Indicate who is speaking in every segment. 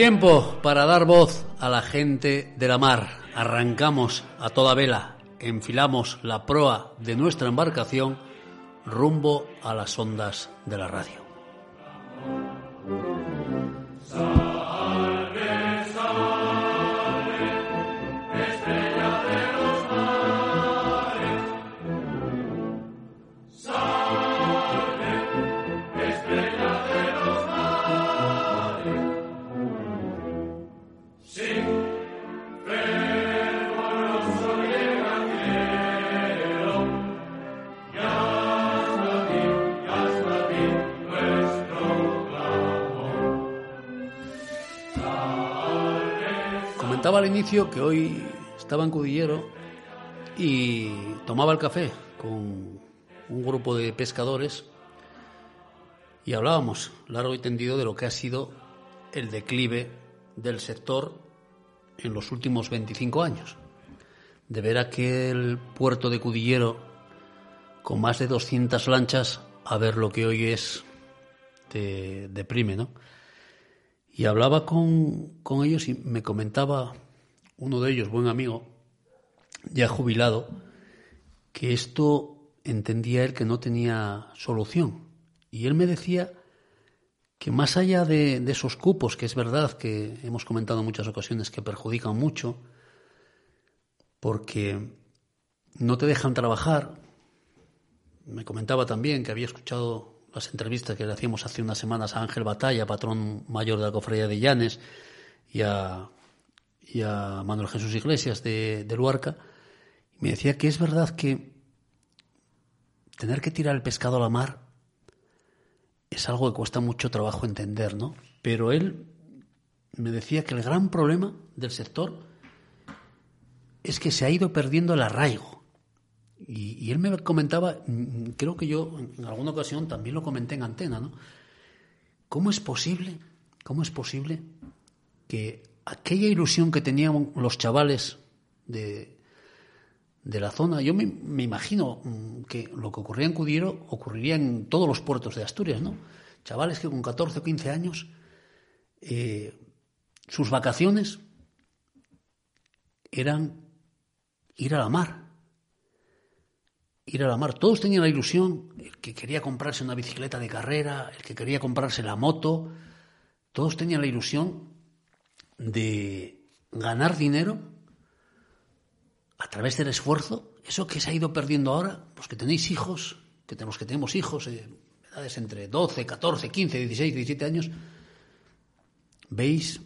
Speaker 1: Tiempo para dar voz a la gente de la mar. Arrancamos a toda vela, enfilamos la proa de nuestra embarcación rumbo a las ondas de la radio. Al inicio que hoy estaba en Cudillero y tomaba el café con un grupo de pescadores y hablábamos largo y tendido de lo que ha sido el declive del sector en los últimos 25 años. De ver aquel puerto de Cudillero con más de 200 lanchas a ver lo que hoy es, te deprime, ¿no? Y hablaba con, con ellos y me comentaba uno de ellos, buen amigo, ya jubilado, que esto entendía él que no tenía solución. Y él me decía que más allá de, de, esos cupos, que es verdad que hemos comentado en muchas ocasiones que perjudican mucho, porque no te dejan trabajar, me comentaba también que había escuchado las entrevistas que le hacíamos hace unas semanas a Ángel Batalla, patrón mayor de la cofradía de Llanes, y a, y a Manuel Jesús Iglesias de, de Luarca, me decía que es verdad que tener que tirar el pescado a la mar es algo que cuesta mucho trabajo entender, ¿no? Pero él me decía que el gran problema del sector es que se ha ido perdiendo el arraigo. Y, y, él me comentaba, creo que yo en alguna ocasión también lo comenté en antena, ¿no? ¿Cómo es posible, cómo es posible que aquella ilusión que tenían los chavales de, de la zona, yo me, me, imagino que lo que ocurría en Cudiero ocurriría en todos los puertos de Asturias, ¿no? Chavales que con 14 o 15 años, eh, sus vacaciones eran ir a la mar ir a la mar. Todos tenían la ilusión, el que quería comprarse una bicicleta de carrera, el que quería comprarse la moto, todos tenían la ilusión de ganar dinero a través del esfuerzo. Eso que se ha ido perdiendo ahora, los que tenéis hijos, que tenemos que tenemos hijos, eh, edades entre 12, 14, 15, 16, 17 años, veis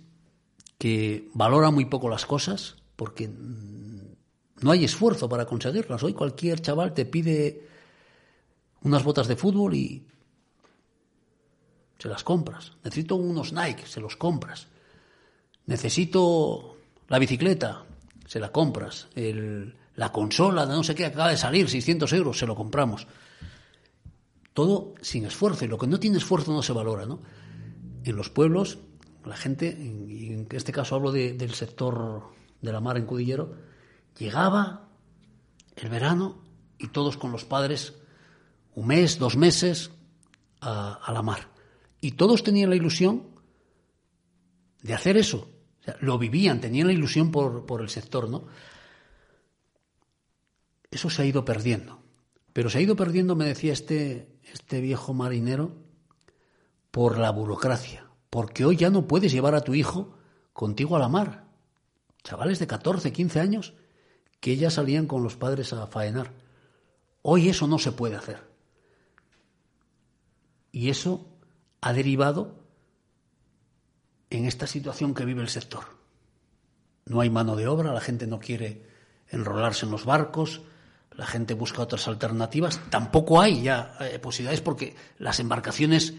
Speaker 1: que valora muy poco las cosas porque no hay esfuerzo para conseguirlas. Hoy cualquier chaval te pide unas botas de fútbol y se las compras. Necesito unos Nike, se los compras. Necesito la bicicleta, se la compras. El, la consola de no sé qué acaba de salir, 600 euros, se lo compramos. Todo sin esfuerzo. Y lo que no tiene esfuerzo no se valora, ¿no? En los pueblos, la gente, y en este caso hablo de, del sector de la mar en Cudillero, Llegaba el verano y todos con los padres un mes, dos meses a la mar. Y todos tenían la ilusión de hacer eso. Lo vivían, tenían la ilusión por, por el sector, ¿no? Eso se ha ido perdiendo. Pero se ha ido perdiendo, me decía este, este viejo marinero, por la burocracia. Porque hoy ya no puedes llevar a tu hijo contigo a la mar. Chavales de 14, 15 años que ellas salían con los padres a faenar. Hoy eso no se puede hacer. Y eso ha derivado en esta situación que vive el sector. No hay mano de obra, la gente no quiere enrolarse en los barcos, la gente busca otras alternativas. Tampoco hay ya eh, posibilidades porque las embarcaciones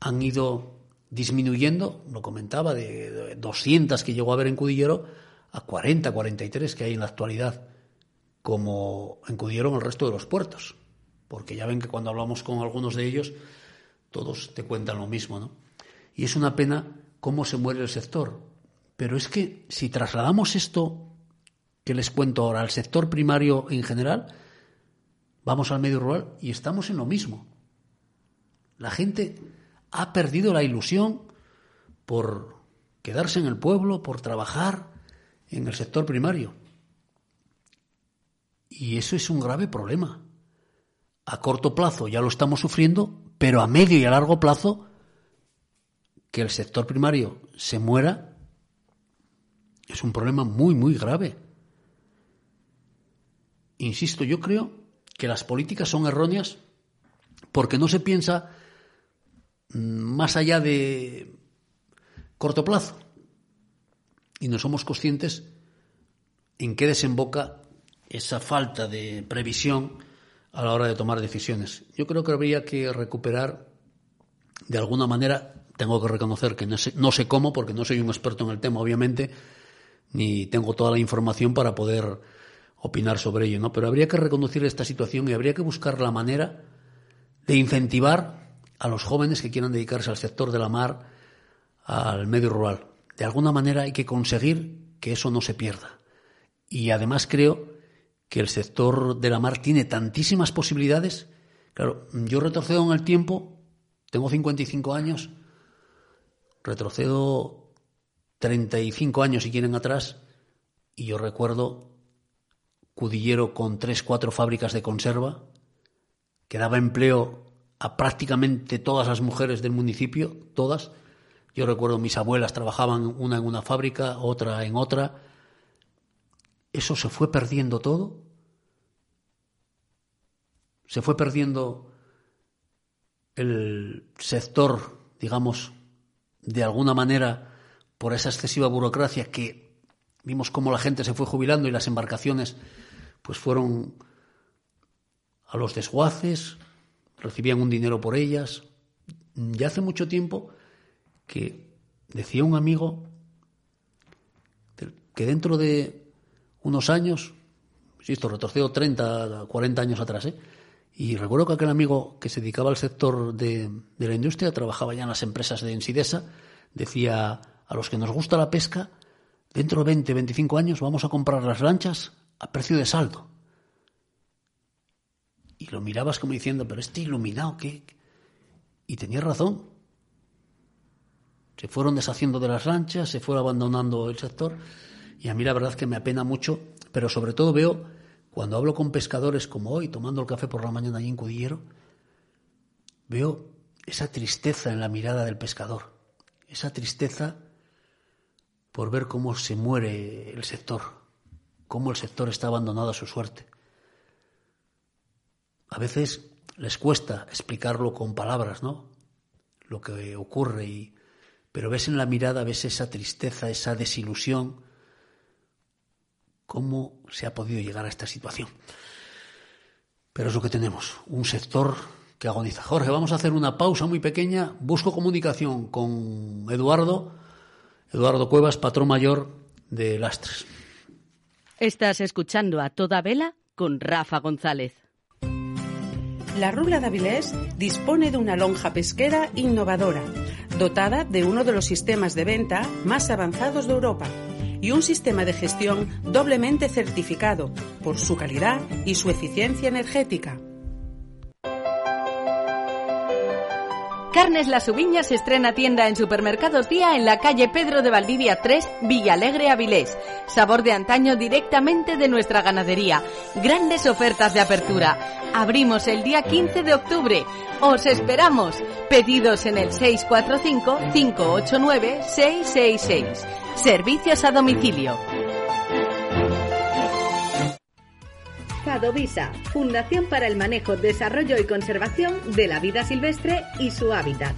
Speaker 1: han ido disminuyendo, lo comentaba, de 200 que llegó a haber en Cudillero a 40, 43 que hay en la actualidad, como encudieron el resto de los puertos. Porque ya ven que cuando hablamos con algunos de ellos, todos te cuentan lo mismo, ¿no? Y es una pena cómo se muere el sector. Pero es que si trasladamos esto que les cuento ahora al sector primario en general, vamos al medio rural y estamos en lo mismo. La gente ha perdido la ilusión por quedarse en el pueblo, por trabajar en el sector primario. Y eso es un grave problema. A corto plazo ya lo estamos sufriendo, pero a medio y a largo plazo, que el sector primario se muera, es un problema muy, muy grave. Insisto, yo creo que las políticas son erróneas porque no se piensa mm, más allá de corto plazo y no somos conscientes en qué desemboca esa falta de previsión a la hora de tomar decisiones. Yo creo que habría que recuperar, de alguna manera, tengo que reconocer que no sé, no sé cómo, porque no soy un experto en el tema, obviamente, ni tengo toda la información para poder opinar sobre ello, ¿no? Pero habría que reconocer esta situación y habría que buscar la manera de incentivar a los jóvenes que quieran dedicarse al sector de la mar, al medio rural. De alguna manera hay que conseguir que eso no se pierda. Y además creo que el sector de la mar tiene tantísimas posibilidades. Claro, yo retrocedo en el tiempo, tengo 55 años, retrocedo 35 años si quieren atrás, y yo recuerdo Cudillero con tres, cuatro fábricas de conserva, que daba empleo a prácticamente todas las mujeres del municipio, todas. Yo recuerdo mis abuelas trabajaban una en una fábrica, otra en otra. Eso se fue perdiendo todo. Se fue perdiendo el sector, digamos, de alguna manera por esa excesiva burocracia que vimos cómo la gente se fue jubilando y las embarcaciones pues fueron a los desguaces, recibían un dinero por ellas. Ya hace mucho tiempo que decía un amigo que dentro de unos años, esto retrocedo 30, 40 años atrás, ¿eh? Y recuerdo que aquel amigo que se dedicaba al sector de, la industria, trabajaba ya en las empresas de Ensidesa, decía a los que nos gusta la pesca, dentro de 20, 25 años vamos a comprar las lanchas a precio de saldo. Y lo mirabas como diciendo, pero este iluminado, ¿qué? Y tenía razón. Se fueron deshaciendo de las lanchas, se fue abandonando el sector. Y a mí la verdad que me apena mucho, pero sobre todo veo, cuando hablo con pescadores como hoy, tomando el café por la mañana allí en Cudillero, veo esa tristeza en la mirada del pescador, esa tristeza por ver cómo se muere el sector, cómo el sector está abandonado a su suerte. A veces les cuesta explicarlo con palabras, ¿no? Lo que ocurre y pero ves en la mirada, ves esa tristeza, esa desilusión, cómo se ha podido llegar a esta situación. Pero es lo que tenemos, un sector que agoniza. Jorge, vamos a hacer una pausa muy pequeña. Busco comunicación con Eduardo, Eduardo Cuevas, patrón mayor de Lastres.
Speaker 2: Estás escuchando a toda vela con Rafa González.
Speaker 3: La Rula de Avilés dispone de una lonja pesquera innovadora, dotada de uno de los sistemas de venta más avanzados de Europa y un sistema de gestión doblemente certificado por su calidad y su eficiencia energética.
Speaker 2: Carnes Las Ubiñas estrena tienda en Supermercados Día en la calle Pedro de Valdivia 3, Villalegre, Avilés. Sabor de antaño directamente de nuestra ganadería. Grandes ofertas de apertura. Abrimos el día 15 de octubre. Os esperamos. Pedidos en el 645-589-666. Servicios a domicilio. Fadovisa, Fundación para el Manejo, Desarrollo y Conservación de la Vida Silvestre y su hábitat.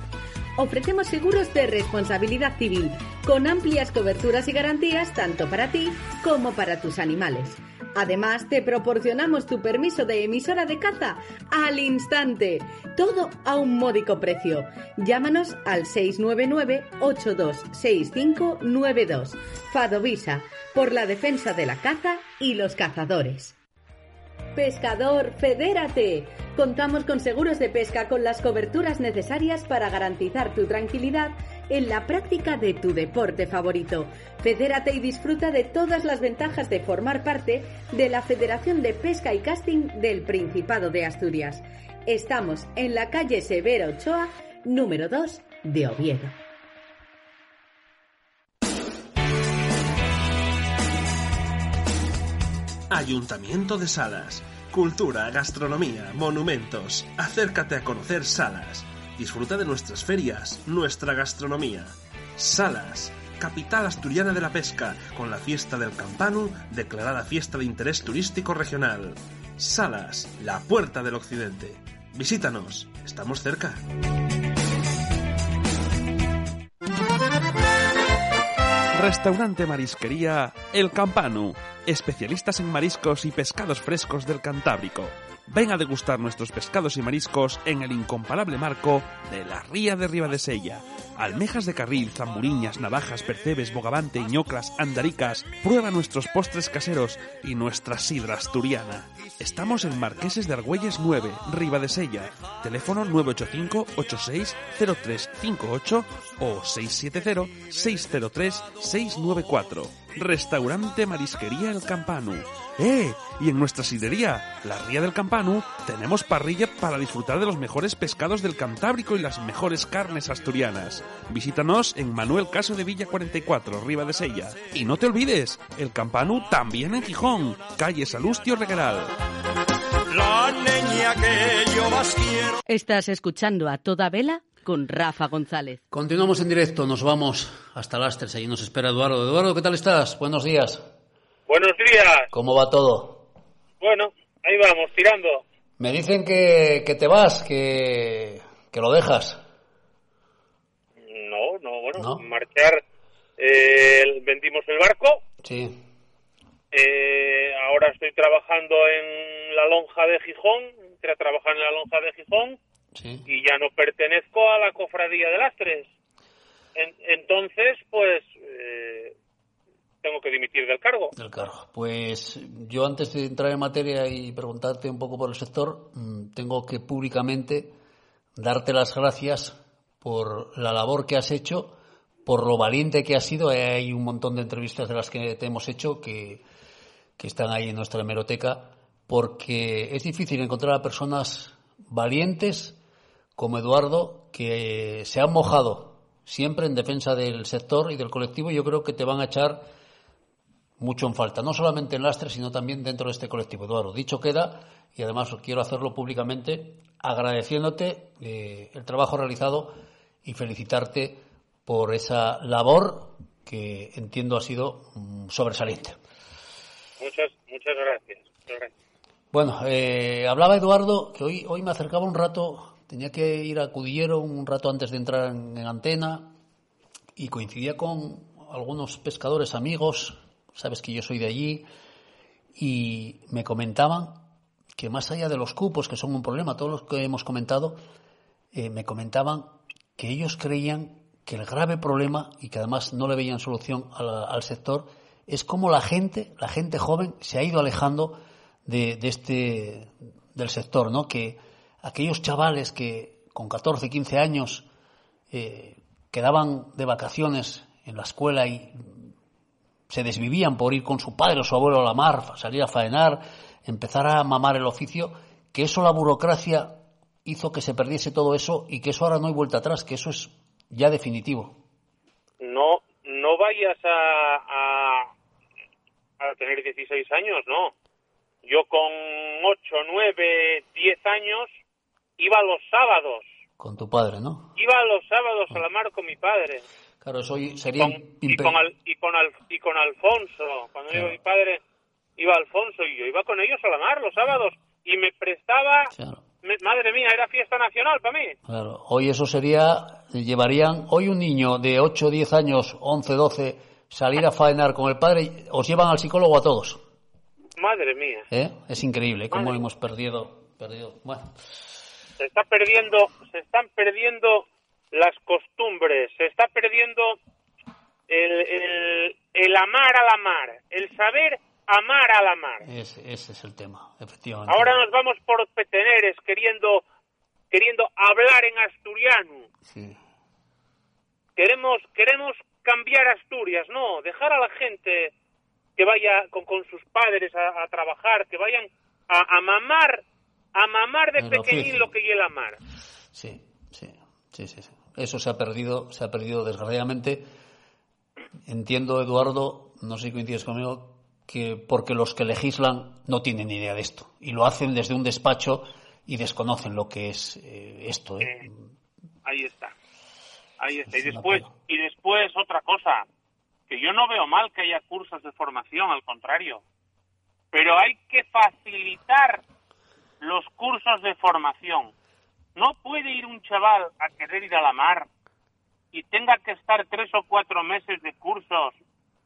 Speaker 2: Ofrecemos seguros de responsabilidad civil, con amplias coberturas y garantías tanto para ti como para tus animales. Además, te proporcionamos tu permiso de emisora de caza al instante. Todo a un módico precio. Llámanos al 699-826592. Fadovisa, por la defensa de la caza y los cazadores. Pescador, fedérate. Contamos con seguros de pesca con las coberturas necesarias para garantizar tu tranquilidad en la práctica de tu deporte favorito. Fedérate y disfruta de todas las ventajas de formar parte de la Federación de Pesca y Casting del Principado de Asturias. Estamos en la calle Severo Ochoa, número 2 de Oviedo.
Speaker 4: Ayuntamiento de Salas. Cultura, gastronomía, monumentos. Acércate a conocer Salas. Disfruta de nuestras ferias, nuestra gastronomía. Salas, capital asturiana de la pesca, con la fiesta del Campanu, declarada fiesta de interés turístico regional. Salas, la puerta del occidente. Visítanos, estamos cerca. Restaurante Marisquería El Campanu, especialistas en mariscos y pescados frescos del Cantábrico. Ven a degustar nuestros pescados y mariscos en el incomparable marco de la Ría de Ribadesella. Almejas de carril, zamburiñas, navajas, percebes, bogavante, ñoclas, andaricas. Prueba nuestros postres caseros y nuestra sidra asturiana. Estamos en Marqueses de Argüelles 9, Ribadesella. Teléfono 985-860358 o 670-603-694. Restaurante Marisquería El Campanu. ¡Eh! Y en nuestra sidería, la Ría del Campanu, tenemos parrilla para disfrutar de los mejores pescados del Cantábrico y las mejores carnes asturianas. Visítanos en Manuel Caso de Villa 44, Riva de Sella. Y no te olvides, el Campanu también en Gijón, calle Salustio Regueral.
Speaker 5: La niña que yo más quiero.
Speaker 2: Estás escuchando a toda vela con Rafa González.
Speaker 1: Continuamos en directo, nos vamos hasta Lastres, allí nos espera Eduardo. Eduardo, ¿qué tal estás? Buenos días.
Speaker 6: Buenos días.
Speaker 1: ¿Cómo va todo?
Speaker 6: Bueno, ahí vamos, tirando.
Speaker 1: Me dicen que, que te vas, que, que lo dejas.
Speaker 6: No, no, bueno,
Speaker 1: ¿No?
Speaker 6: marchar. eh, vendimos el barco.
Speaker 1: Sí.
Speaker 6: eh, ahora estoy trabajando en la lonja de Gijón. Entré a trabajar en la lonja de Gijón
Speaker 1: Sí.
Speaker 6: y ya no pertenezco a la cofradía de Lastres. En- entonces, pues, eh, tengo que dimitir del cargo.
Speaker 1: Del cargo. Pues yo antes de entrar en materia y preguntarte un poco por el sector, mm, tengo que públicamente darte las gracias por la labor que has hecho, por lo valiente que has sido. Hay un montón de entrevistas de las que te hemos hecho que, que están ahí en nuestra hemeroteca, porque es difícil encontrar a personas valientes como Eduardo que se han mojado siempre en defensa del sector y del colectivo. Yo creo que te van a echar mucho en falta, no solamente en Lastre, sino también dentro de este colectivo. Eduardo, dicho queda, y además quiero hacerlo públicamente, agradeciéndote eh, el trabajo realizado y felicitarte por esa labor que entiendo ha sido mm, sobresaliente.
Speaker 6: Muchas, muchas gracias. Muchas gracias.
Speaker 1: Bueno, eh, hablaba Eduardo que hoy, hoy me acercaba un rato, tenía que ir a Cudillero un rato antes de entrar en, en antena y coincidía con algunos pescadores amigos, sabes que yo soy de allí, y me comentaban que más allá de los cupos, que son un problema, todos los que hemos comentado, eh, me comentaban que ellos creían que el grave problema, y que además no le veían solución a la- al sector, es cómo la gente, la gente joven, se ha ido alejando de, de este del sector, ¿no? Que aquellos chavales que con 14, 15 años eh, quedaban de vacaciones en la escuela y se desvivían por ir con su padre o su abuelo a la mar, salir a faenar, empezar a mamar el oficio, que eso la burocracia hizo que se perdiese todo eso y que eso ahora no hay vuelta atrás, que eso es ya definitivo.
Speaker 6: no no vayas a, a, a tener 16 años, no. Yo con 8, 9, 10 años iba los sábados.
Speaker 1: Con tu padre, ¿no?
Speaker 6: Iba los sábados a la mar con mi padre.
Speaker 1: Claro, eso hoy sería
Speaker 6: y, con Al- y, con Al- y con Alfonso. Cuando
Speaker 1: Claro.
Speaker 6: iba mi padre, iba Alfonso y yo iba con ellos a la mar los sábados. Y me prestaba...
Speaker 1: Claro.
Speaker 6: me- madre mía, era fiesta nacional para mí.
Speaker 1: Claro, hoy eso sería, llevarían, hoy un niño de 8, 10 años, 11, 12, salir a faenar con el padre, os llevan al psicólogo a todos.
Speaker 6: Madre mía.
Speaker 1: ¿eh? Es increíble cómo hemos perdido, perdido. Bueno,
Speaker 6: se está perdiendo, se están perdiendo las costumbres, se está perdiendo el, el, el amar a la mar, el saber amar a la mar.
Speaker 1: ese, ese es el tema, efectivamente.
Speaker 6: Ahora nos vamos por peteneres queriendo queriendo hablar en asturiano.
Speaker 1: Sí,
Speaker 6: Queremos queremos cambiar Asturias, no, dejar a la gente que vaya con, con sus padres a, a trabajar, que vayan a, a mamar a mamar de pequeñín lo que es el amar.
Speaker 1: sí, sí, sí, sí, sí. Eso se ha perdido, se ha perdido desgraciadamente. Entiendo, Eduardo, no sé si coincides conmigo, que porque los que legislan no tienen ni idea de esto y lo hacen desde un despacho y desconocen lo que es eh, esto. ¿eh?
Speaker 6: Eh, ahí está. Ahí está. Y después, y después otra cosa, que yo no veo mal que haya cursos de formación, al contrario. Pero hay que facilitar los cursos de formación. No puede ir un chaval a querer ir a la mar y tenga que estar tres o cuatro meses de cursos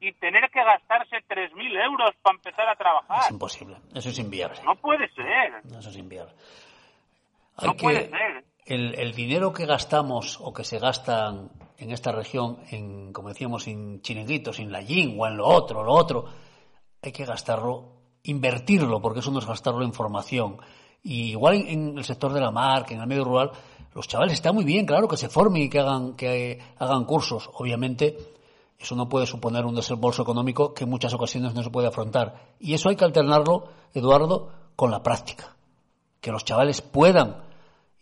Speaker 6: y tener que gastarse 3.000 euros para empezar a trabajar.
Speaker 1: Es imposible, eso es inviable.
Speaker 6: No puede ser.
Speaker 1: Eso es inviable.
Speaker 6: no puede ser.
Speaker 1: El, el, dinero que gastamos o que se gasta en esta región, en, como decíamos, en chiringuitos, en la yin o en lo otro, lo otro, hay que gastarlo, invertirlo, porque eso no es gastarlo en formación. Y igual en, el sector de la marca, en el medio rural, los chavales está muy bien, claro, que se formen y que hagan, que hagan cursos. Obviamente, eso no puede suponer un desembolso económico que en muchas ocasiones no se puede afrontar. Y eso hay que alternarlo, Eduardo, con la práctica. Que los chavales puedan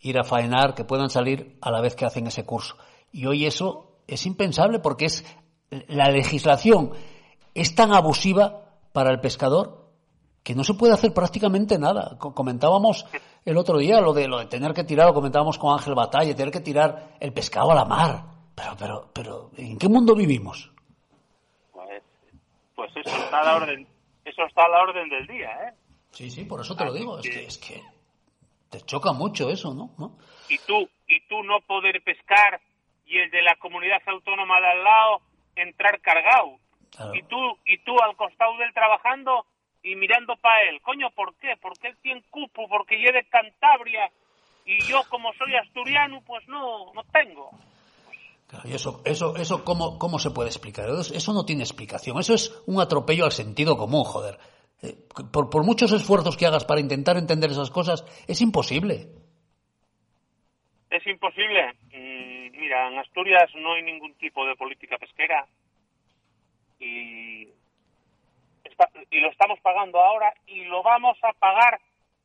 Speaker 1: ir a faenar, que puedan salir a la vez que hacen ese curso. Y hoy eso es impensable porque es la legislación es tan abusiva para el pescador que no se puede hacer prácticamente nada. Comentábamos el otro día lo de lo de tener que tirar, lo comentábamos con Ángel Batalla, tener que tirar el pescado a la mar. Pero, pero, pero, ¿en qué mundo vivimos?
Speaker 6: Pues, pues eso está a la orden, eso está a la orden del día, ¿eh?
Speaker 1: Sí, sí, por eso te lo digo. Es que, es que te choca mucho eso, ¿no? ¿no?
Speaker 6: Y tú, y tú no poder pescar y el de la comunidad autónoma de al lado entrar cargado.
Speaker 1: Claro.
Speaker 6: Y tú, y tú al costado del trabajando y mirando para él. Coño, ¿por qué? Porque él tiene cupo, porque yo de Cantabria y yo como soy asturiano, pues no, no tengo.
Speaker 1: Claro, y eso, eso, eso ¿cómo, ¿cómo se puede explicar? Eso, no tiene explicación. Eso es un atropello al sentido común, joder. Eh, por, por muchos esfuerzos que hagas para intentar entender esas cosas, es imposible.
Speaker 6: Es imposible. Mm, mira, en Asturias no hay ningún tipo de política pesquera y, y lo estamos pagando ahora y lo vamos a pagar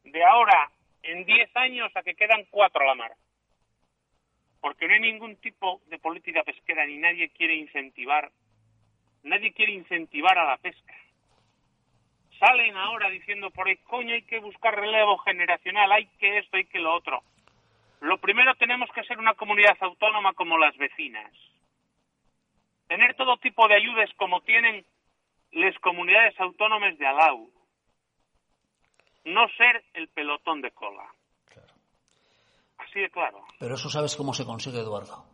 Speaker 6: de ahora en 10 años a que quedan cuatro a la mar. Porque no hay ningún tipo de política pesquera ni nadie quiere incentivar, nadie quiere incentivar a la pesca. Salen ahora diciendo por ahí, coño, hay que buscar relevo generacional, hay que esto, hay que lo otro. Lo primero tenemos que ser una comunidad autónoma como las vecinas. Tener todo tipo de ayudas como tienen las comunidades autónomas de Alau. No ser el pelotón de cola.
Speaker 1: Claro.
Speaker 6: Así de claro.
Speaker 1: Pero eso sabes cómo se consigue, Eduardo.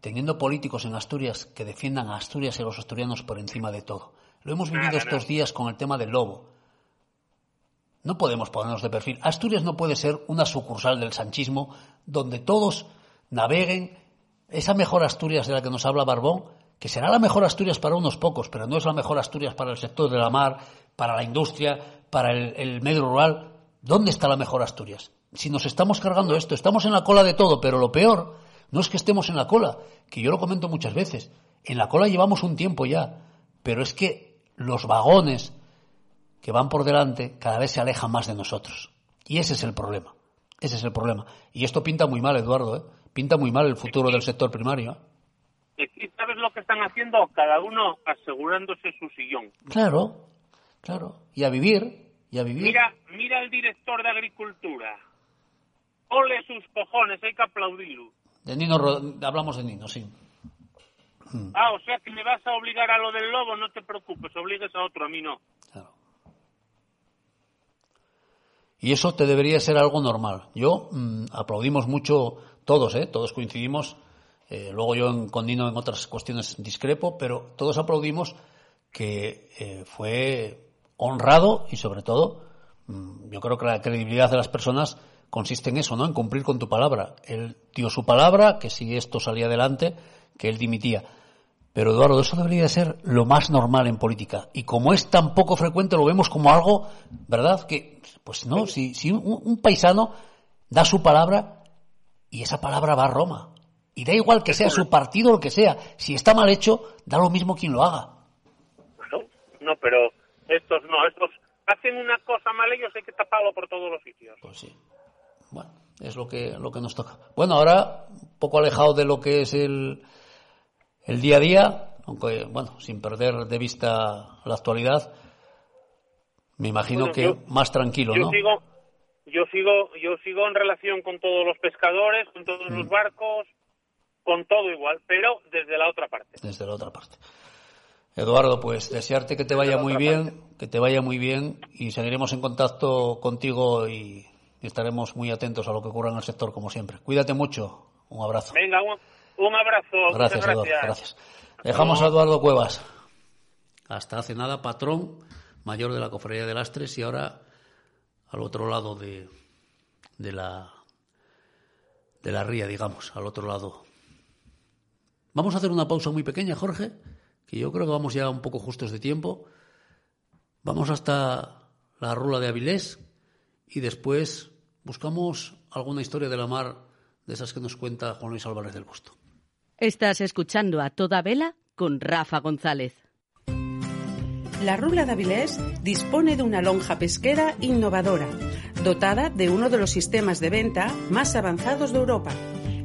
Speaker 1: Teniendo políticos en Asturias que defiendan a Asturias y a los asturianos por encima de todo. Lo hemos vivido estos
Speaker 6: no.
Speaker 1: días con el tema del lobo. No podemos ponernos de perfil. Asturias no puede ser una sucursal del sanchismo donde todos naveguen esa mejor Asturias de la que nos habla Barbón, que será la mejor Asturias para unos pocos, pero no es la mejor Asturias para el sector de la mar, para la industria, para el, medio rural. ¿Dónde está la mejor Asturias? Si nos estamos cargando esto, estamos en la cola de todo, pero lo peor no es que estemos en la cola, que yo lo comento muchas veces. En la cola llevamos un tiempo ya, pero es que los vagones que van por delante cada vez se alejan más de nosotros. Y ese es el problema. Ese es el problema. Y esto pinta muy mal, Eduardo, ¿eh? Pinta muy mal el futuro del sector primario. ¿Eh?
Speaker 6: ¿Y sabes lo que están haciendo? Cada uno asegurándose su sillón.
Speaker 1: Claro, claro. Y a vivir, y a vivir.
Speaker 6: Mira, mira al director de Agricultura. Ole sus cojones, hay que aplaudirlo.
Speaker 1: De Nino, hablamos de Nino, sí.
Speaker 6: Ah, o sea que me vas a obligar a lo del lobo, no te preocupes, obligues a otro, a mí no.
Speaker 1: Claro. Y eso te debería ser algo normal. Yo mm, aplaudimos mucho todos, ¿eh? todos coincidimos. Eh, luego yo en- con Nino en otras cuestiones discrepo, pero todos aplaudimos que eh, fue honrado y sobre todo mm, yo creo que la credibilidad de las personas consiste en eso, ¿no? En cumplir con tu palabra. Él dio su palabra, que si esto salía adelante, que él dimitía. Pero Eduardo, eso debería ser lo más normal en política. Y como es tan poco frecuente, lo vemos como algo, ¿verdad? Que, pues no, si, si un, un paisano da su palabra y esa palabra va a Roma. Y da igual que sea su partido o lo que sea. Si está mal hecho, da lo mismo quien lo haga.
Speaker 6: No, no, pero estos no, estos hacen una cosa mal ellos, hay que taparlo por todos los sitios.
Speaker 1: Pues sí. Bueno, es lo que, lo que nos toca. Bueno, ahora, un poco alejado de lo que es el, el día a día, aunque, bueno, sin perder de vista la actualidad, Me imagino que más tranquilo,
Speaker 6: yo
Speaker 1: ¿no?
Speaker 6: Sigo, yo sigo, yo sigo en relación con todos los pescadores, con todos los mm. barcos, con todo igual, pero desde la otra parte.
Speaker 1: Desde la otra parte. Eduardo, pues desearte que te vaya muy bien, que te vaya muy bien y seguiremos en contacto contigo y estaremos muy atentos a lo que ocurra en el sector como siempre. Cuídate mucho. Un abrazo.
Speaker 6: Venga, un, abrazo.
Speaker 1: Gracias, Eduardo. Gracias. Dejamos a Eduardo Cuevas. Hasta hace nada, patrón mayor de la Cofradía de Lastres y ahora al otro lado de, de la de la ría, digamos, al otro lado. Vamos a hacer una pausa muy pequeña, Jorge que yo creo que vamos ya un poco justos de tiempo. Vamos hasta la Rula de Avilés y después buscamos alguna historia de la mar de esas que nos cuenta Juan Luis Álvarez del Busto.
Speaker 2: Estás escuchando a toda vela con Rafa González.
Speaker 3: La Rula de Avilés dispone de una lonja pesquera innovadora, dotada de uno de los sistemas de venta más avanzados de Europa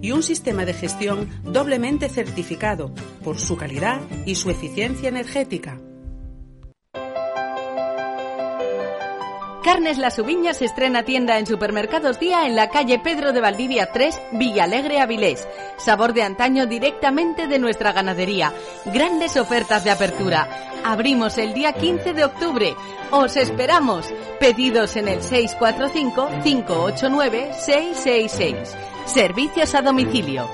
Speaker 3: y un sistema de gestión doblemente certificado por su calidad y su eficiencia energética.
Speaker 2: Carnes Las Ubiñas estrena tienda en Supermercados Día en la calle Pedro de Valdivia 3, Villalegre, Avilés. Sabor de antaño directamente de nuestra ganadería. Grandes ofertas de apertura. Abrimos el día 15 de octubre. Os esperamos. Pedidos en el 645-589-666. Servicios a domicilio.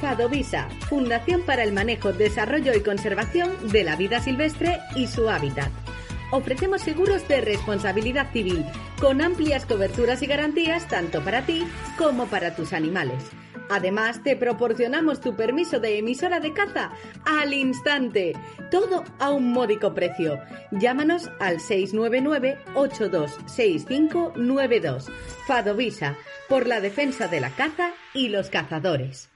Speaker 2: Fadovisa, Fundación para el Manejo, Desarrollo y Conservación de la Vida Silvestre y su hábitat. Ofrecemos seguros de responsabilidad civil con amplias coberturas y garantías tanto para ti como para tus animales. Además, te proporcionamos tu permiso de emisora de caza al instante. Todo a un módico precio. Llámanos al 699-826592. Fadovisa, por la defensa de la caza y los cazadores.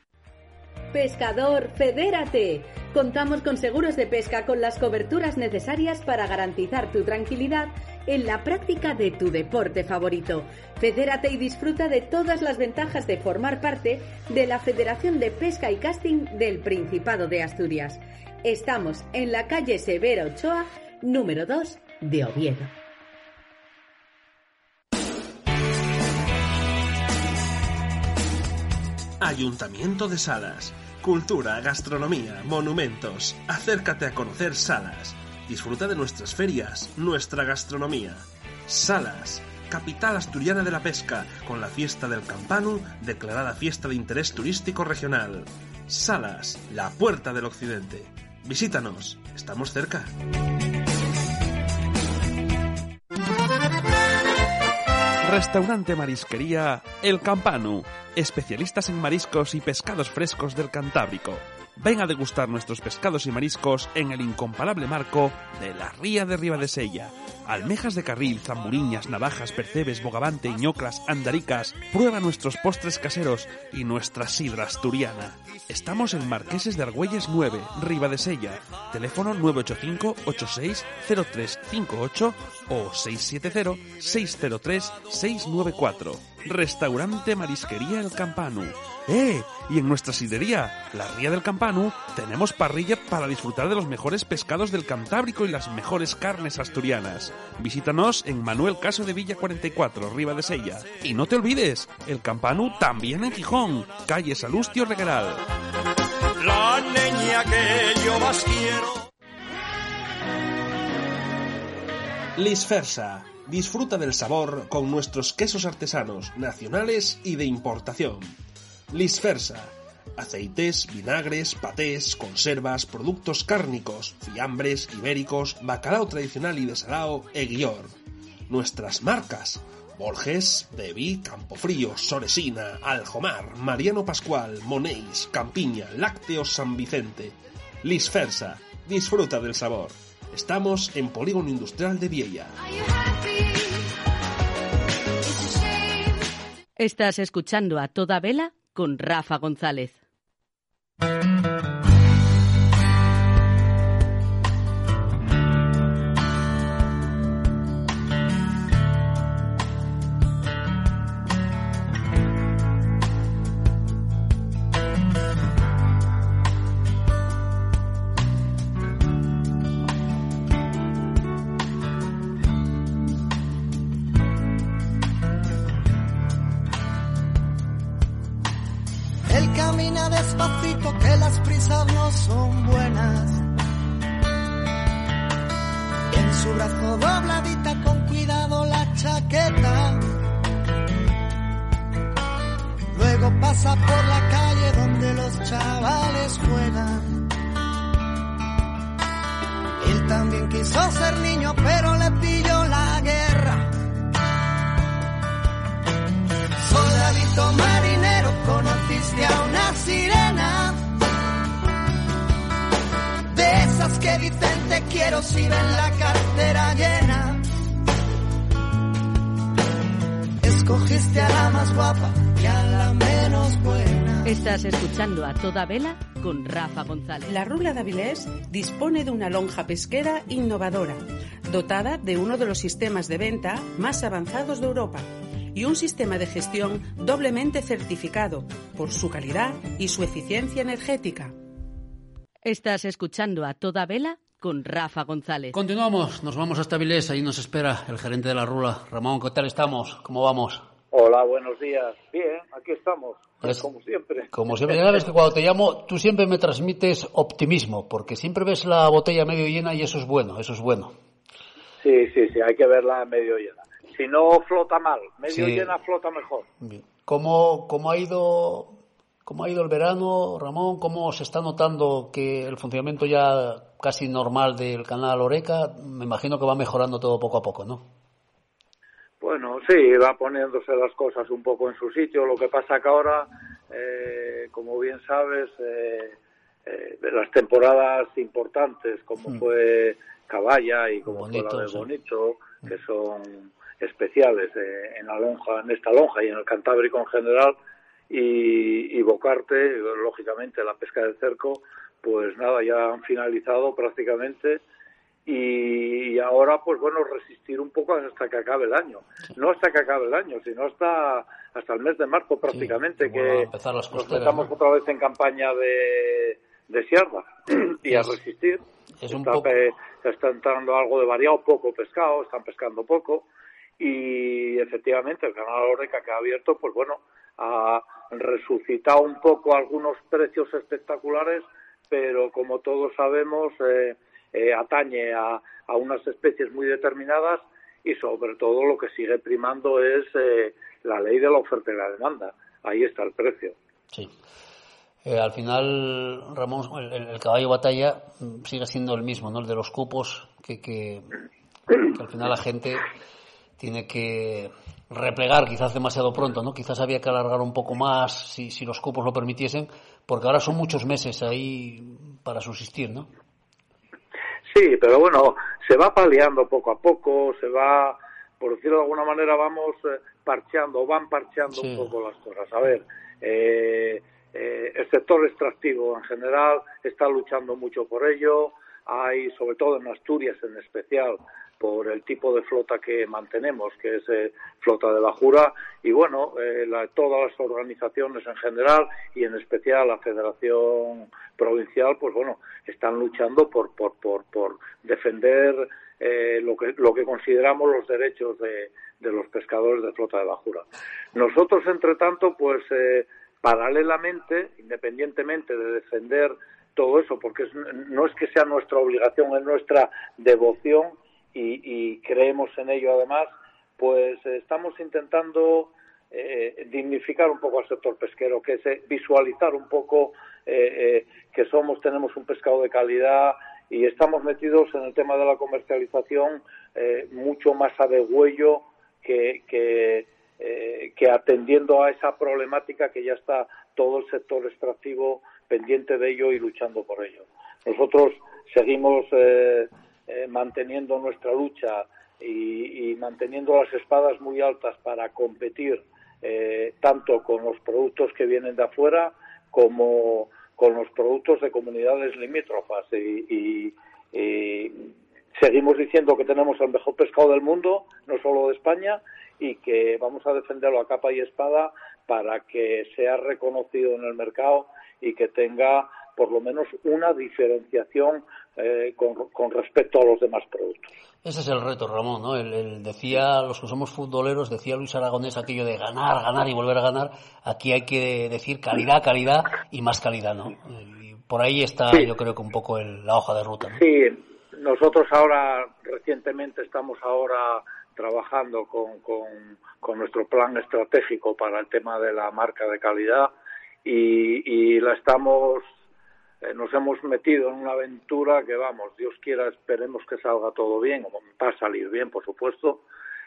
Speaker 2: Pescador, fedérate. Contamos con seguros de pesca con las coberturas necesarias para garantizar tu tranquilidad en la práctica de tu deporte favorito. Fedérate y disfruta de todas las ventajas de formar parte de la Federación de Pesca y Casting del Principado de Asturias. Estamos en la calle Severo Ochoa, número 2 de Oviedo.
Speaker 4: Ayuntamiento de Salas Cultura, gastronomía, monumentos. Acércate a conocer Salas. Disfruta de nuestras ferias, nuestra gastronomía. Salas, capital asturiana de la pesca, con la fiesta del Campanu, declarada fiesta de interés turístico regional. Salas, la puerta del occidente. Visítanos, estamos cerca. Restaurante Marisquería El Campanu, especialistas en mariscos y pescados frescos del Cantábrico. Ven a degustar nuestros pescados y mariscos en el incomparable marco de la Ría de Ribadesella almejas de carril, zamburiñas, navajas, percebes, bogavante, ñoclas, andaricas. Prueba nuestros postres caseros y nuestra sidra asturiana. Estamos en Marqueses de Argüelles 9, Riva de Sella. Teléfono 985-860358 o 670-603-694. Restaurante Marisquería El Campanu. ¡Eh! Y en nuestra sidería, la Ría del Campanu, tenemos parrilla para disfrutar de los mejores pescados del Cantábrico y las mejores carnes asturianas. Visítanos en Manuel Caso de Villa 44, Riva de Sella. Y no te olvides, el Campanu también en Gijón, calle Salustio Regueral.
Speaker 5: La niña que yo más quiero.
Speaker 4: Lisfersa. Disfruta del sabor con nuestros quesos artesanos, nacionales y de importación. Lisfersa aceites, vinagres, patés, conservas, productos cárnicos, fiambres, ibéricos, bacalao tradicional y desalao e guior. Nuestras marcas Borges, Devi, Campofrío, Soresina, Aljomar, Mariano Pascual, Monéis, Campiña, Lácteos San Vicente. Lisfersa, disfruta del sabor. Estamos en Polígono Industrial de Viella.
Speaker 2: Estás escuchando a toda vela con Rafa González.
Speaker 7: Si ven la cartera llena. Escogiste a la más guapa y a la menos buena.
Speaker 2: Estás escuchando a toda vela con Rafa González.
Speaker 3: La Rula de Avilés dispone de una lonja pesquera innovadora, dotada de uno de los sistemas de venta más avanzados de Europa y un sistema de gestión doblemente certificado por su calidad y su eficiencia energética.
Speaker 2: Estás escuchando a toda vela con Rafa González.
Speaker 1: Continuamos, nos vamos hasta Vilés, ahí nos espera el gerente de la Rula. Ramón, ¿qué tal estamos? ¿Cómo vamos?
Speaker 8: Hola, buenos días. Bien, aquí estamos,
Speaker 1: Pues-
Speaker 8: como siempre.
Speaker 1: Como siempre, ya sabes que cuando te llamo, tú siempre me transmites optimismo, porque siempre ves la botella medio llena y eso es bueno, eso es bueno.
Speaker 8: Sí, sí, sí, hay que verla medio llena. Si no flota mal, medio
Speaker 1: Sí.
Speaker 8: llena flota mejor.
Speaker 1: Bien. ¿Cómo, cómo ha ido, cómo ha ido el verano, Ramón? ¿Cómo se está notando que el funcionamiento ya casi normal del canal Oreca? Me imagino que va mejorando todo poco a poco, ¿no?
Speaker 8: Bueno, sí, va poniéndose las cosas un poco en su sitio. Lo que pasa que ahora, eh, como bien sabes, eh, eh, de las temporadas importantes, como
Speaker 1: Mm.
Speaker 8: fue Caballa y como
Speaker 1: Bonito,
Speaker 8: fue la de
Speaker 1: sí.
Speaker 8: Bonito, que son especiales eh, en la lonja, en esta lonja y en el Cantábrico en general, y, y Bocarte, lógicamente la pesca de cerco, pues nada, ya han finalizado prácticamente. Y, ahora pues bueno resistir un poco hasta que acabe el año. No hasta que acabe el año sino hasta hasta el mes de marzo prácticamente
Speaker 1: a
Speaker 8: que nos metamos
Speaker 1: ¿no?
Speaker 8: otra vez en campaña de de siarda y a
Speaker 1: Es-
Speaker 8: resistir.
Speaker 1: es un
Speaker 8: está,
Speaker 1: poco-
Speaker 8: está entrando algo de variado poco pescado están pescando poco. Y efectivamente el canal Oreca que ha abierto pues bueno ha resucitado un poco algunos precios espectaculares pero como todos sabemos eh, eh, atañe a, a unas especies muy determinadas y sobre todo lo que sigue primando es eh, la ley de la oferta y la demanda. Ahí está el precio.
Speaker 1: Sí. Eh, al final, Ramón, el, el- caballo batalla mm, sigue siendo el mismo, ¿no? El de los cupos, que, que al final la gente tiene que replegar quizás demasiado pronto, ¿no? Quizás había que alargar un poco más si, si los cupos lo permitiesen, porque ahora son muchos meses ahí para subsistir, ¿no?
Speaker 8: Sí, pero bueno, se va paliando poco a poco, se va, por decirlo de alguna manera, vamos eh, parcheando, van parcheando
Speaker 1: Sí.
Speaker 8: un poco las cosas. A ver, eh, eh, el sector extractivo en general está luchando mucho por ello. Hay, sobre todo en Asturias en especial, por el tipo de flota que mantenemos, que es eh, flota de bajura, y bueno, eh, la- todas las organizaciones en general y en especial la Federación Provincial, pues bueno, están luchando por, por, por, por defender eh, lo, que, lo que consideramos los derechos de, de los pescadores de flota de bajura. Nosotros, entre tanto, pues eh, paralelamente, independientemente de defender todo eso, porque es- no es que sea nuestra obligación, es nuestra devoción y, y creemos en ello además, pues estamos intentando eh, dignificar un poco al sector pesquero, que es eh, visualizar un poco eh, eh, que somos, tenemos un pescado de calidad y estamos metidos en el tema de la comercialización eh, mucho más a degüello que, que, eh, que atendiendo a esa problemática que ya está todo el sector extractivo pendiente de ello y luchando por ello. Nosotros seguimos eh, manteniendo nuestra lucha y, manteniendo las espadas muy altas para competir eh, tanto con los productos que vienen de afuera como con los productos de comunidades limítrofas. Y- y seguimos diciendo que tenemos el mejor pescado del mundo, no solo de España, y que vamos a defenderlo a capa y espada para que sea reconocido en el mercado y que tenga por lo menos una diferenciación eh, con, respecto a los demás productos.
Speaker 1: Ese es el reto, Ramón, ¿no? El, decía, los que somos futboleros, decía Luis Aragonés aquello de ganar, ganar y volver a ganar. Aquí hay que decir calidad, calidad y más calidad, ¿no? Y por ahí está, yo creo que un poco la hoja de ruta. ¿no?
Speaker 8: Sí, nosotros ahora, recientemente, estamos ahora trabajando con, con, nuestro plan estratégico para el tema de la marca de calidad y, y la estamos eh, nos hemos metido en una aventura que, vamos, Dios quiera, esperemos que salga todo bien, o va a salir bien, por supuesto,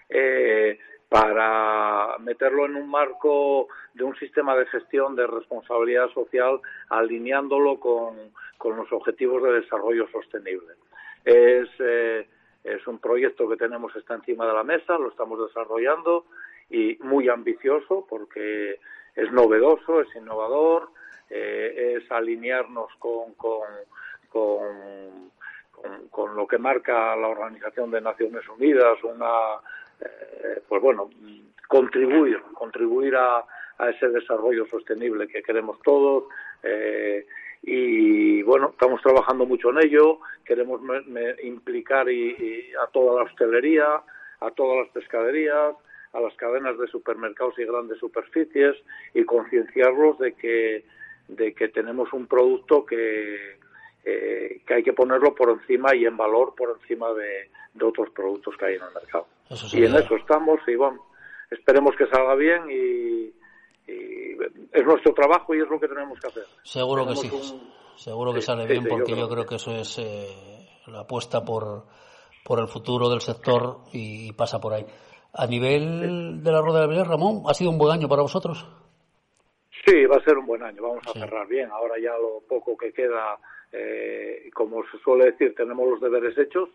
Speaker 8: eh, para meterlo en un marco de un sistema de gestión de responsabilidad social alineándolo con, los objetivos de desarrollo sostenible. Es, eh, es un proyecto que tenemos está encima de la mesa, lo estamos desarrollando y muy ambicioso porque es novedoso, es innovador, eh, es alinearnos con, con, con, lo que marca la Organización de Naciones Unidas, una, eh, pues bueno, contribuir, contribuir a, a, ese desarrollo sostenible que queremos todos. Eh, y bueno, estamos trabajando mucho en ello, queremos implicar y, a toda la hostelería, a todas las pescaderías, a las cadenas de supermercados y grandes superficies y concienciarlos de que de que tenemos un producto que, eh, que hay que ponerlo por encima y en valor por encima de, otros productos que hay en el mercado. y en eso estamos y bueno, esperemos que salga bien y, es nuestro trabajo y es lo que tenemos que hacer.
Speaker 1: Seguro que sí, seguro que sale bien porque yo creo, que eso es eh, la apuesta por, por el futuro del sector y, pasa por ahí. A nivel de la rueda de Villar, Ramón, ¿ha sido un buen año para vosotros?
Speaker 8: Sí, va a ser un buen año, vamos a cerrar bien. Ahora ya lo poco que queda, eh, como se suele decir, tenemos los deberes hechos,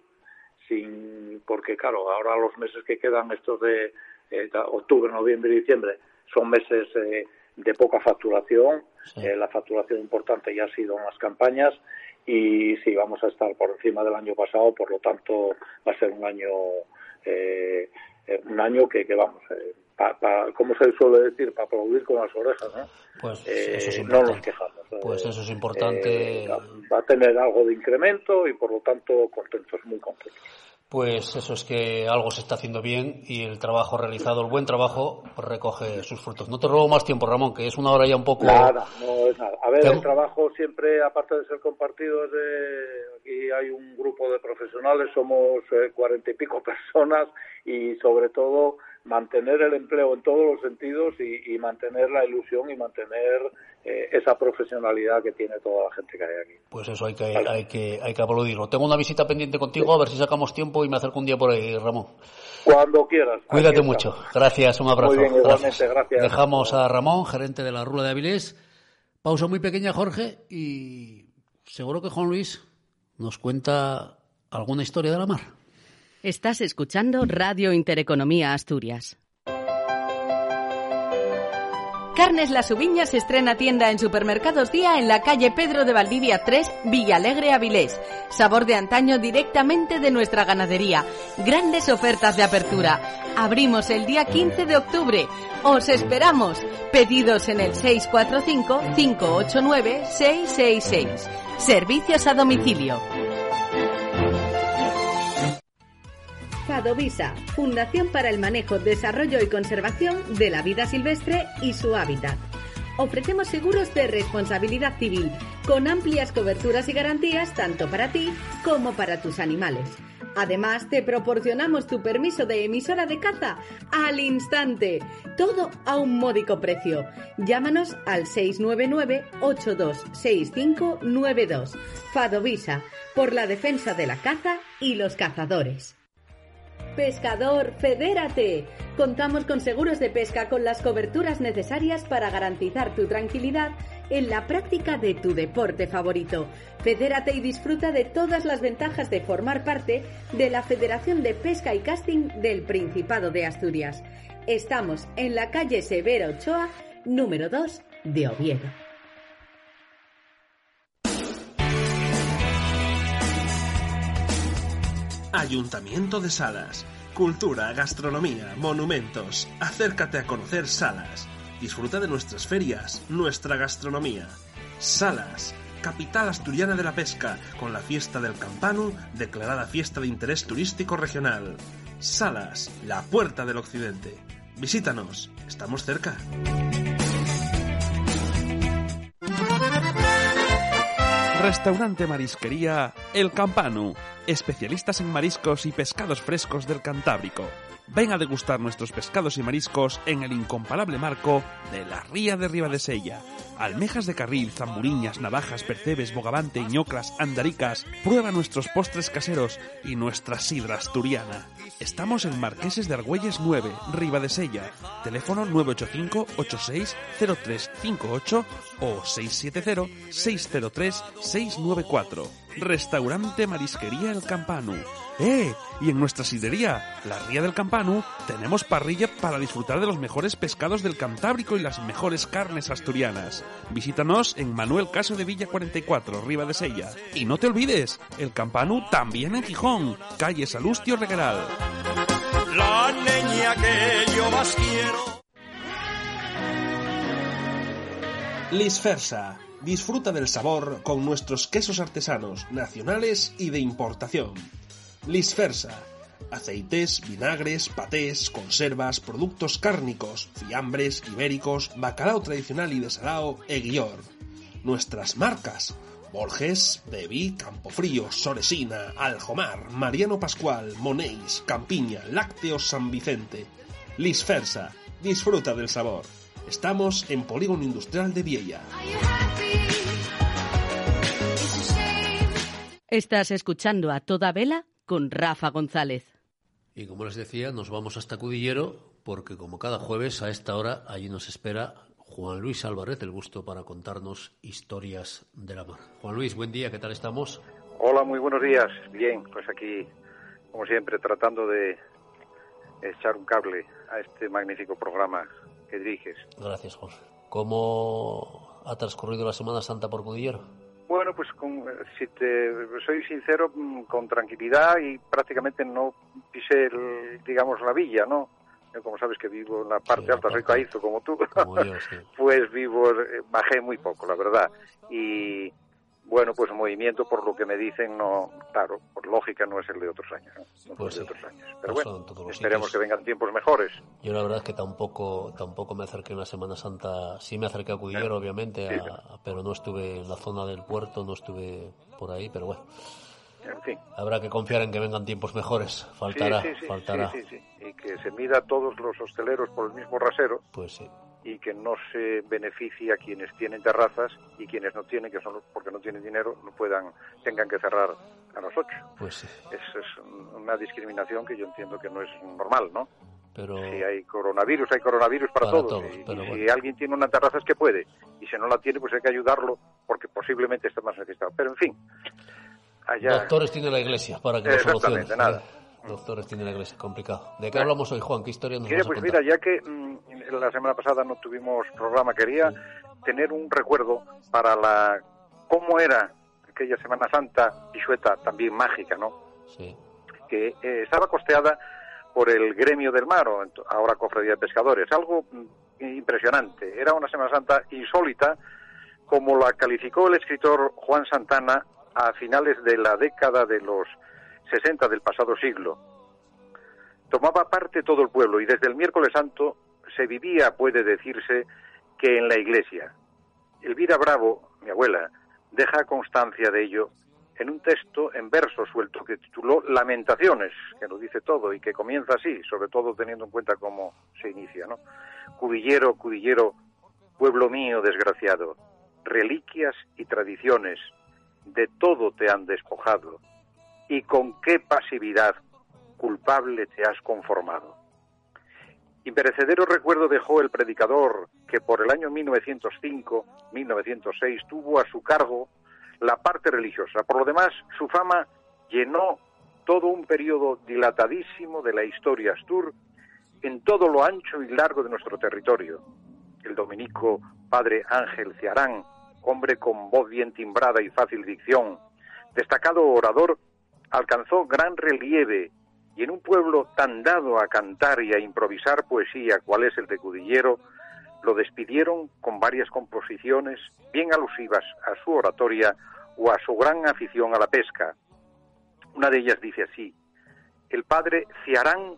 Speaker 8: sin porque claro, ahora los meses que quedan, estos de eh, octubre, noviembre y diciembre, son meses eh, de poca facturación. la facturación importante ya ha sido en las campañas y sí, vamos a estar por encima del año pasado, por lo tanto va a ser un año, un año que, que vamos como se suele decir, para aplaudir con las orejas, ¿no?
Speaker 1: Pues eh, eso es importante.
Speaker 8: No nos quejamos.
Speaker 1: Pues eso es importante.
Speaker 8: Eh, va a tener algo de incremento y por lo tanto contentos, muy contentos.
Speaker 1: Pues eso es que algo se está haciendo bien y el trabajo realizado, el buen trabajo, recoge sus frutos. No te robo más tiempo, Ramón, que es una hora ya un poco.
Speaker 8: Nada, no es nada. A ver, el trabajo siempre, aparte de ser compartido, es de... aquí hay un grupo de profesionales, somos eh, cuarenta y pico personas y sobre todo mantener el empleo en todos los sentidos y, mantener la ilusión y mantener eh, esa profesionalidad que tiene toda la gente que hay aquí.
Speaker 1: Pues eso hay que, hay que, hay que aplaudirlo. Tengo una visita pendiente contigo, a ver si sacamos tiempo y me acerco un día por ahí, Ramón.
Speaker 8: Cuando quieras.
Speaker 1: Cuídate mucho. Gracias, un abrazo.
Speaker 8: Muy bien, igualmente, gracias.
Speaker 1: Dejamos a Ramón, gerente de la Rula de Avilés. Pausa muy pequeña, Jorge, y seguro que Juan Luis nos cuenta alguna historia de la mar.
Speaker 2: Estás escuchando Radio Intereconomía Asturias. Carnes Las Ubiñas estrena tienda en Supermercados Día en la calle Pedro de Valdivia 3, Villalegre, Avilés. Sabor de antaño directamente de nuestra ganadería. Grandes ofertas de apertura. Abrimos el día 15 de octubre. Os esperamos. Pedidos en el 645-589-666. Servicios a domicilio. Fadovisa, Fundación para el Manejo, Desarrollo y Conservación de la Vida Silvestre y su hábitat. Ofrecemos seguros de responsabilidad civil con amplias coberturas y garantías tanto para ti como para tus animales. Además, te proporcionamos tu permiso de emisora de caza al instante. Todo a un módico precio. Llámanos al 699-826592. Fadovisa, por la defensa de la caza y los cazadores. Pescador, fedérate. Contamos con seguros de pesca con las coberturas necesarias para garantizar tu tranquilidad en la práctica de tu deporte favorito. Fedérate y disfruta de todas las ventajas de formar parte de la Federación de Pesca y Casting del Principado de Asturias. Estamos en la calle Severo Ochoa, número 2 de Oviedo.
Speaker 4: Ayuntamiento de Salas. Cultura, gastronomía, monumentos. Acércate a conocer Salas. Disfruta de nuestras ferias, nuestra gastronomía. Salas, capital asturiana de la pesca, con la fiesta del Campanu, declarada fiesta de interés turístico regional. Salas, la puerta del occidente. Visítanos, estamos cerca. Restaurante Marisquería El Campanu, especialistas en mariscos y pescados frescos del Cantábrico. Ven a degustar nuestros pescados y mariscos en el incomparable marco de la Ría de Ribadesella. Almejas de carril, zamburiñas, navajas, percebes, bogavante, ñoclas, andaricas. Prueba nuestros postres caseros y nuestra sidra asturiana. Estamos en Marqueses de Argüelles 9, Ribadesella. Teléfono 985-860358 o 670-603-694. Restaurante Marisquería El Campanu. ¡Eh! Y en nuestra sidería, la Ría del Campanu, tenemos parrilla para disfrutar de los mejores pescados del Cantábrico y las mejores carnes asturianas. Visítanos en Manuel Caso de Villa 44, Riva de Sella. Y no te olvides, el Campanu también en Gijón, calle Salustio Regueral.
Speaker 5: La niña que yo más quiero.
Speaker 4: Lisfersa. Disfruta del sabor con nuestros quesos artesanos, nacionales y de importación. Lisfersa. Aceites, vinagres, patés, conservas, productos cárnicos, fiambres, ibéricos, bacalao tradicional y de salao e guior. Nuestras marcas. Borges, Bebi, Campofrío, Soresina, Aljomar, Mariano Pascual, Monéis, Campiña, Lácteos San Vicente. Lisfersa. Disfruta del sabor. Estamos en Polígono Industrial de Viella.
Speaker 2: Estás escuchando a toda vela con Rafa González.
Speaker 1: Y como les decía, nos vamos hasta Cudillero porque como cada jueves a esta hora allí nos espera Juan Luis Álvarez, el gusto para contarnos historias de la mar. Juan Luis, buen día, ¿qué tal estamos?
Speaker 9: Hola, muy buenos días. Bien, pues aquí, como siempre, tratando de echar un cable a este magnífico programa que diriges.
Speaker 1: Gracias, Juan. ¿Cómo ha transcurrido la Semana Santa por Cudillero?
Speaker 9: Bueno, pues con, si te soy sincero, mm, con tranquilidad y prácticamente no pisé, el, digamos, la villa, ¿no? Yo, como sabes que vivo en la parte
Speaker 1: Sí,
Speaker 9: alta, soy caízo como tú,
Speaker 1: Como yo, sí.
Speaker 9: pues vivo, eh, bajé muy poco, la verdad. Y bueno, pues movimiento, por lo que me dicen, no, claro, por lógica no es el de otros años, ¿no? No
Speaker 1: Pues
Speaker 9: es el
Speaker 1: sí.
Speaker 9: de otros años. Pero bueno, esperemos que vengan tiempos mejores.
Speaker 1: Yo la verdad es que tampoco tampoco me acerqué en la Semana Santa. Sí me acerqué a Cudillero, obviamente,
Speaker 9: Sí,
Speaker 1: a- pero no estuve en la zona del puerto, no estuve por ahí, pero bueno,
Speaker 9: En fin.
Speaker 1: habrá que confiar en que vengan tiempos mejores. Faltará,
Speaker 9: sí, sí, sí,
Speaker 1: faltará.
Speaker 9: Y que se mida a todos los hosteleros por el mismo rasero
Speaker 1: Pues sí.
Speaker 9: Y que no se beneficie a quienes tienen terrazas y quienes no tienen, que son los- porque no tienen dinero, no puedan, tengan que cerrar a las 8.
Speaker 1: Pues sí.
Speaker 9: Es, es una discriminación que yo entiendo que no es normal, ¿no?
Speaker 1: Pero
Speaker 9: Si hay coronavirus, hay coronavirus para,
Speaker 1: Para
Speaker 9: todos.
Speaker 1: todos,
Speaker 9: y,
Speaker 1: pero
Speaker 9: y
Speaker 1: bueno.
Speaker 9: si alguien tiene una terraza es que puede. Y si no la tiene, pues hay que ayudarlo porque posiblemente está más necesitado. Pero en fin, allá...
Speaker 1: doctores tiene la iglesia para que lo solucione.
Speaker 9: Exactamente, nada.
Speaker 1: Doctores tiene la iglesia, complicado. ¿De qué hablamos hoy, Juan? ¿Qué historia nos a
Speaker 9: pues mira, ya que mm, la semana pasada no tuvimos programa, quería tener un recuerdo para la cómo era aquella Semana Santa pisueta, también mágica, ¿no?
Speaker 1: Sí.
Speaker 9: Que eh, estaba costeada por el gremio del mar, o ahora cofradía de pescadores. Algo mm, impresionante. Era una Semana Santa insólita, como la calificó el escritor Juan Santana a finales de la década de los 60 del pasado siglo. Tomaba parte todo el pueblo y desde el miércoles santo se vivía, puede decirse, que en la iglesia. Elvira Bravo, mi abuela, deja constancia de ello en un texto en verso suelto que tituló Lamentaciones, que lo dice todo y que comienza así, sobre todo teniendo en cuenta cómo se inicia, ¿no? Cudillero, cudillero, pueblo mío desgraciado, reliquias y tradiciones, de todo te han despojado, y con qué pasividad culpable te has conformado. Imperecedero recuerdo dejó el predicador que por el año 1905-1906 tuvo a su cargo la parte religiosa. Por lo demás, su fama llenó todo un periodo dilatadísimo de la historia astur en todo lo ancho y largo de nuestro territorio. El dominico padre Ángel Ciarán, hombre con voz bien timbrada y fácil dicción, destacado orador, alcanzó gran relieve y en un pueblo tan dado a cantar y a improvisar poesía cual es el de Cudillero, lo despidieron con varias composiciones bien alusivas a su oratoria o a su gran afición a la pesca. Una de ellas dice así, el padre Ciarán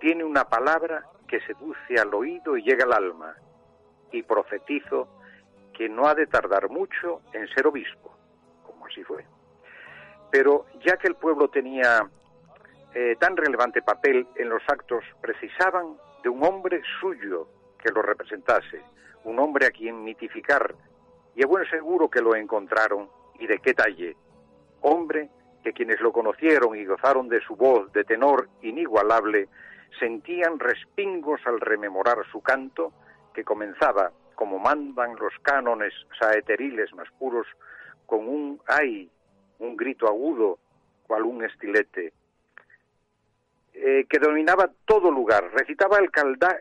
Speaker 9: tiene una palabra que seduce al oído y llega al alma, y profetizo que no ha de tardar mucho en ser obispo, como así fue. Pero ya que el pueblo tenía eh, tan relevante papel en los actos, precisaban de un hombre suyo que lo representase, un hombre a quien mitificar, y a buen seguro que lo encontraron, y de qué talle. Hombre que quienes lo conocieron y gozaron de su voz de tenor inigualable, sentían respingos al rememorar su canto, que comenzaba, como mandan los cánones saeteriles más puros, con un ay, un grito agudo, cual un estilete, eh, que dominaba todo lugar, recitaba el,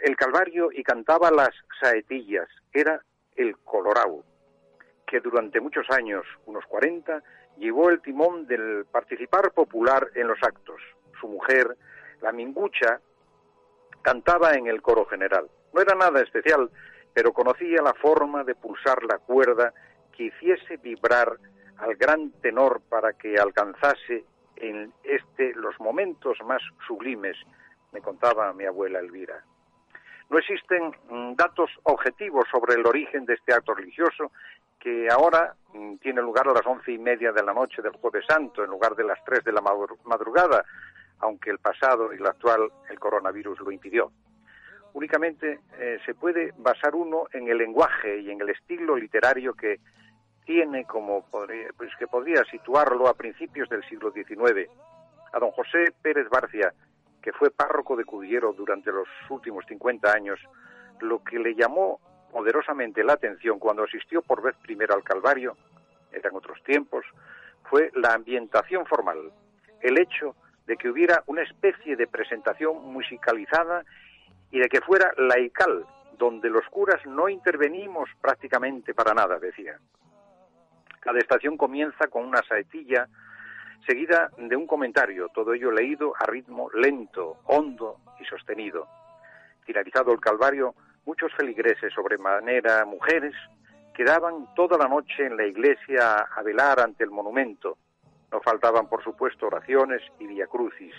Speaker 9: el Calvario y cantaba las saetillas, era el Colorado, que durante muchos años, unos 40, llevó el timón del participar popular en los actos. Su mujer, la Mingucha, cantaba en el coro general. No era nada especial, pero conocía la forma de pulsar la cuerda que hiciese vibrar al gran tenor para que alcanzase en este los momentos más sublimes, me contaba mi abuela Elvira. No existen mm, datos objetivos sobre el origen de este acto religioso que ahora mm, tiene lugar a las once y media de la noche del Jueves Santo en lugar de las tres de la madrugada, aunque el pasado y el actual el coronavirus lo impidió. Únicamente eh, se puede basar uno en el lenguaje y en el estilo literario que tiene como pues que podría situarlo a principios del siglo XIX. A don José Pérez Barcia, que fue párroco de Cudillero durante los últimos 50 años, lo que le llamó poderosamente la atención cuando asistió por vez primera al Calvario, eran otros tiempos, fue la ambientación formal, el hecho de que hubiera una especie de presentación musicalizada y de que fuera laical, donde los curas no intervenimos prácticamente para nada, decía. Cada estación comienza con una saetilla seguida de un comentario, todo ello leído a ritmo lento, hondo y sostenido. Finalizado el Calvario, muchos feligreses, sobremanera mujeres, quedaban toda la noche en la iglesia a velar ante el monumento. No faltaban, por supuesto, oraciones y viacrucis.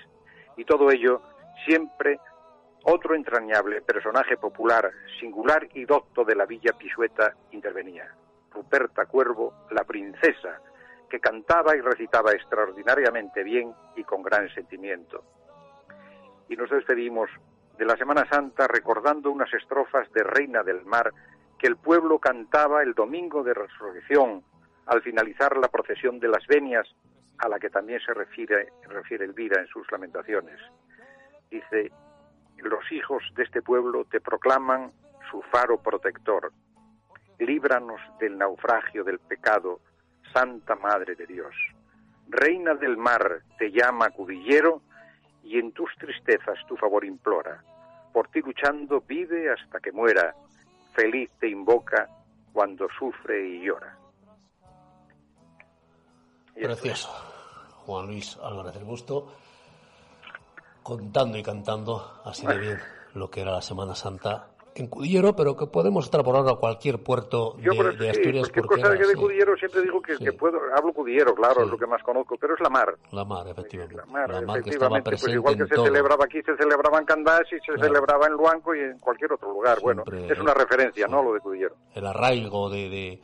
Speaker 9: Y todo ello siempre otro entrañable personaje popular, singular y docto de la villa Pisueta intervenía. Ruperta Cuervo, la princesa, que cantaba y recitaba extraordinariamente bien y con gran sentimiento. Y nos despedimos de la Semana Santa recordando unas estrofas de Reina del Mar que el pueblo cantaba el domingo de resurrección al finalizar la procesión de las venias, a la que también se refiere, refiere Elvira en sus lamentaciones. Dice, los hijos de este pueblo te proclaman su faro protector, líbranos del naufragio del pecado, Santa Madre de Dios. Reina del mar te llama cudillero y en tus tristezas tu favor implora. Por ti luchando vive hasta que muera, feliz te invoca cuando sufre y llora.
Speaker 1: Gracias, Juan Luis Álvarez del Busto, contando y cantando así de bien lo que era la Semana Santa en Cudillero, pero que podemos extrapolar a cualquier puerto de, de Asturias.
Speaker 9: Sí, porque cosa que de Cudillero siempre digo que, que, puedo, hablo Cudillero, claro, es lo que más conozco, pero es la mar.
Speaker 1: La mar, efectivamente.
Speaker 9: La mar,
Speaker 1: la mar
Speaker 9: efectivamente,
Speaker 1: que estaba
Speaker 9: pues
Speaker 1: presente
Speaker 9: igual que
Speaker 1: en
Speaker 9: se
Speaker 1: todo.
Speaker 9: celebraba aquí, se celebraba en Candás y se
Speaker 1: Claro.
Speaker 9: celebraba en Luanco y en cualquier otro lugar.
Speaker 1: Siempre,
Speaker 9: bueno, es una referencia, ¿no? Lo de Cudillero.
Speaker 1: El arraigo de, de,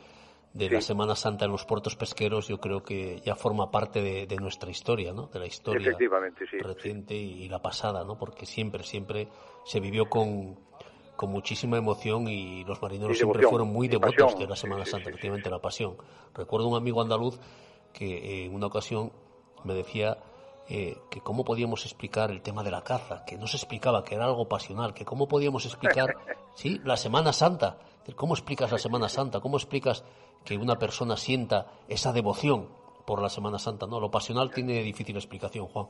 Speaker 1: de la
Speaker 9: Sí.
Speaker 1: Semana Santa en los puertos pesqueros, yo creo que ya forma parte de, de nuestra historia, ¿no? De la historia
Speaker 9: Efectivamente, sí.
Speaker 1: reciente y, y la pasada, ¿no? Porque siempre, siempre se vivió con, con muchísima emoción y los marineros
Speaker 9: Y
Speaker 1: siempre
Speaker 9: devoción,
Speaker 1: fueron muy devotos
Speaker 9: pasión.
Speaker 1: de la Semana Santa,
Speaker 9: sí,
Speaker 1: efectivamente, la pasión. Recuerdo un amigo andaluz que eh, en una ocasión me decía eh, que cómo podíamos explicar el tema de la caza, que no se explicaba, que era algo pasional, que cómo podíamos explicar, sí, la Semana Santa. ¿Cómo explicas la Semana Santa? ¿Cómo explicas que una persona sienta esa devoción por la Semana Santa? No, lo pasional tiene difícil explicación, Juan.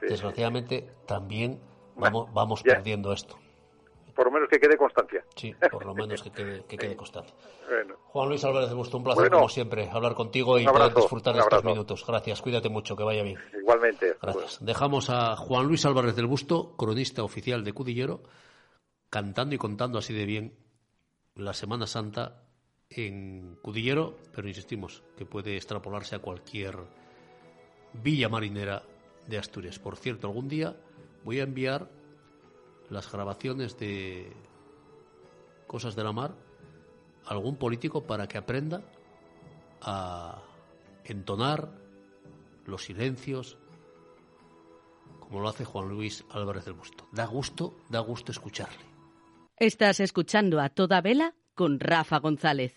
Speaker 1: Desgraciadamente también vamos, vamos perdiendo esto.
Speaker 9: Por lo menos que quede constancia.
Speaker 1: Sí, por lo menos que quede, que quede constancia.
Speaker 9: Bueno,
Speaker 1: Juan Luis Álvarez de Busto, un placer
Speaker 9: Bueno,
Speaker 1: como siempre hablar contigo y
Speaker 9: abrazo,
Speaker 1: poder disfrutar de estos minutos. Gracias, cuídate mucho, que vaya bien.
Speaker 9: igualmente.
Speaker 1: Gracias. Dejamos a Juan Luis Álvarez del Busto, cronista oficial de Cudillero, cantando y contando así de bien la Semana Santa en Cudillero, pero insistimos que puede extrapolarse a cualquier villa marinera de Asturias. Por cierto, algún día voy a enviar las grabaciones de Cosas de la Mar a algún político para que aprenda a entonar los silencios como lo hace Juan Luis Álvarez del Busto. Da gusto, da gusto escucharle.
Speaker 2: Estás escuchando a toda vela con Rafa González.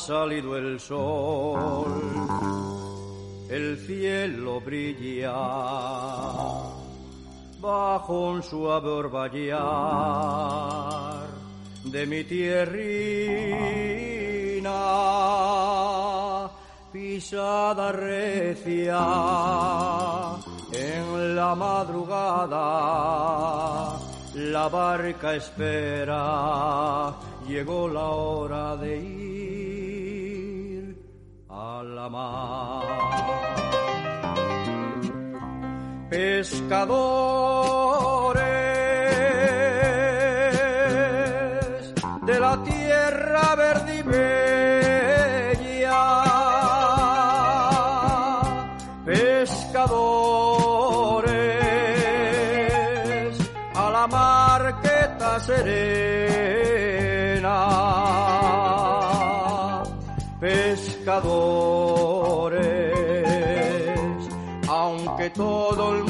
Speaker 5: Salido el sol, el cielo brilla bajo un suave orvallar de mi tierrina, pisada recia en la madrugada, la barca espera, llegó la hora de ir mar. Pescadores de la tierra verde pescadores a la marqueta serena, aunque todo el